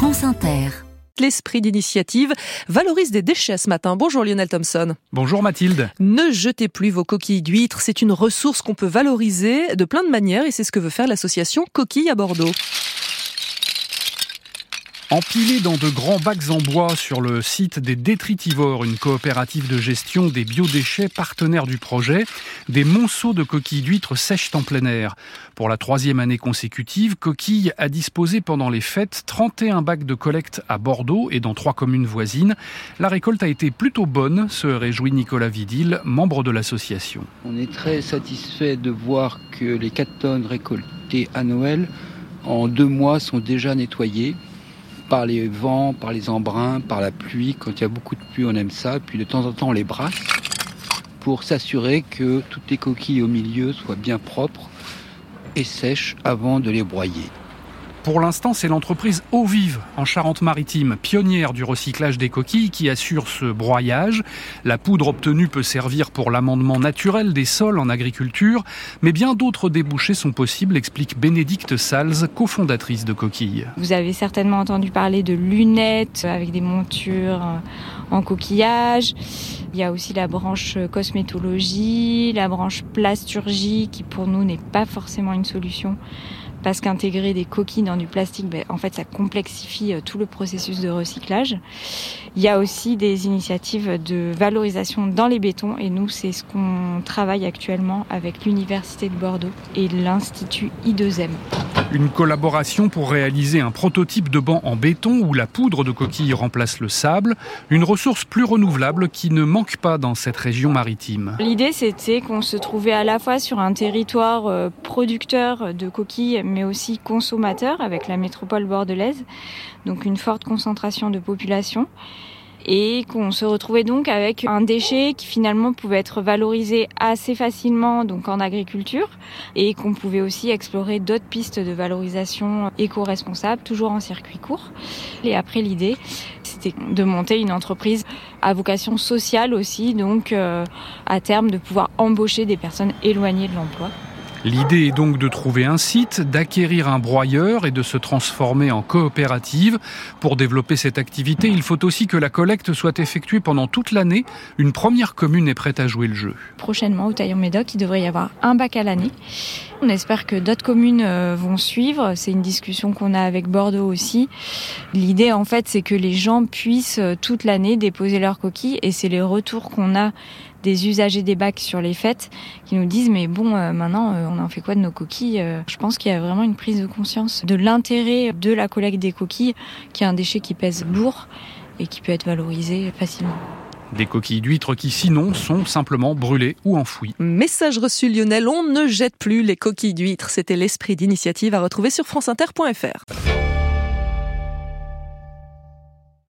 France Inter l'esprit d'initiative valorise des déchets ce matin. Bonjour Lionel Thompson. Bonjour Mathilde. Ne jetez plus vos coquilles d'huîtres, c'est une ressource qu'on peut valoriser de plein de manières et c'est ce que veut faire l'association Coquilles à Bordeaux. Empilés dans de grands bacs en bois sur le site des Détritivores, une coopérative de gestion des biodéchets partenaire du projet, des monceaux de coquilles d'huîtres sèchent en plein air. Pour la troisième année consécutive, Coquille a disposé pendant les fêtes 31 bacs de collecte à Bordeaux et dans trois communes voisines. La récolte a été plutôt bonne, se réjouit Nicolas Vidil, membre de l'association. On est très satisfait de voir que les 4 tonnes récoltées à Noël en deux mois sont déjà nettoyées par les vents, par les embruns, par la pluie. Quand il y a beaucoup de pluie, on aime ça. Puis de temps en temps, on les brasse pour s'assurer que toutes les coquilles au milieu soient bien propres et sèches avant de les broyer. Pour l'instant, c'est l'entreprise Eau Vive en Charente-Maritime, pionnière du recyclage des coquilles, qui assure ce broyage. La poudre obtenue peut servir pour l'amendement naturel des sols en agriculture, mais bien d'autres débouchés sont possibles, explique Bénédicte Sals, cofondatrice de Coquilles. Vous avez certainement entendu parler de lunettes avec des montures en coquillage. Il y a aussi la branche cosmétologie, la branche plasturgie qui pour nous n'est pas forcément une solution parce qu'intégrer des coquilles dans du plastique, ben, en fait, ça complexifie euh, tout le processus de recyclage. Il y a aussi des initiatives de valorisation dans les bétons et nous, c'est ce qu'on travaille actuellement avec l'Université de Bordeaux et l'Institut I2M. Une collaboration pour réaliser un prototype de banc en béton où la poudre de coquille remplace le sable, une ressource plus renouvelable qui ne manque pas dans cette région maritime. L'idée c'était qu'on se trouvait à la fois sur un territoire euh, producteur de coquilles mais aussi consommateur avec la métropole bordelaise, donc une forte concentration de population et qu'on se retrouvait donc avec un déchet qui finalement pouvait être valorisé assez facilement donc en agriculture et qu'on pouvait aussi explorer d'autres pistes de valorisation éco-responsable toujours en circuit court. Et après l'idée c'était de monter une entreprise à vocation sociale aussi donc euh, à terme de pouvoir embaucher des personnes éloignées de l'emploi. L'idée est donc de trouver un site, d'acquérir un broyeur et de se transformer en coopérative. Pour développer cette activité, il faut aussi que la collecte soit effectuée pendant toute l'année. Une première commune est prête à jouer le jeu. Prochainement, au Taillon-Médoc, il devrait y avoir un bac à l'année. On espère que d'autres communes euh, vont suivre. C'est une discussion qu'on a avec Bordeaux aussi. L'idée, en fait, c'est que les gens puissent euh, toute l'année déposer leurs coquilles et c'est les retours qu'on a des usagers des bacs sur les fêtes qui nous disent mais bon euh, maintenant on en fait quoi de nos coquilles Je pense qu'il y a vraiment une prise de conscience de l'intérêt de la collecte des coquilles qui est un déchet qui pèse lourd et qui peut être valorisé facilement. Des coquilles d'huîtres qui sinon sont simplement brûlées ou enfouies. Message reçu Lionel, on ne jette plus les coquilles d'huîtres. C'était l'esprit d'initiative à retrouver sur franceinter.fr.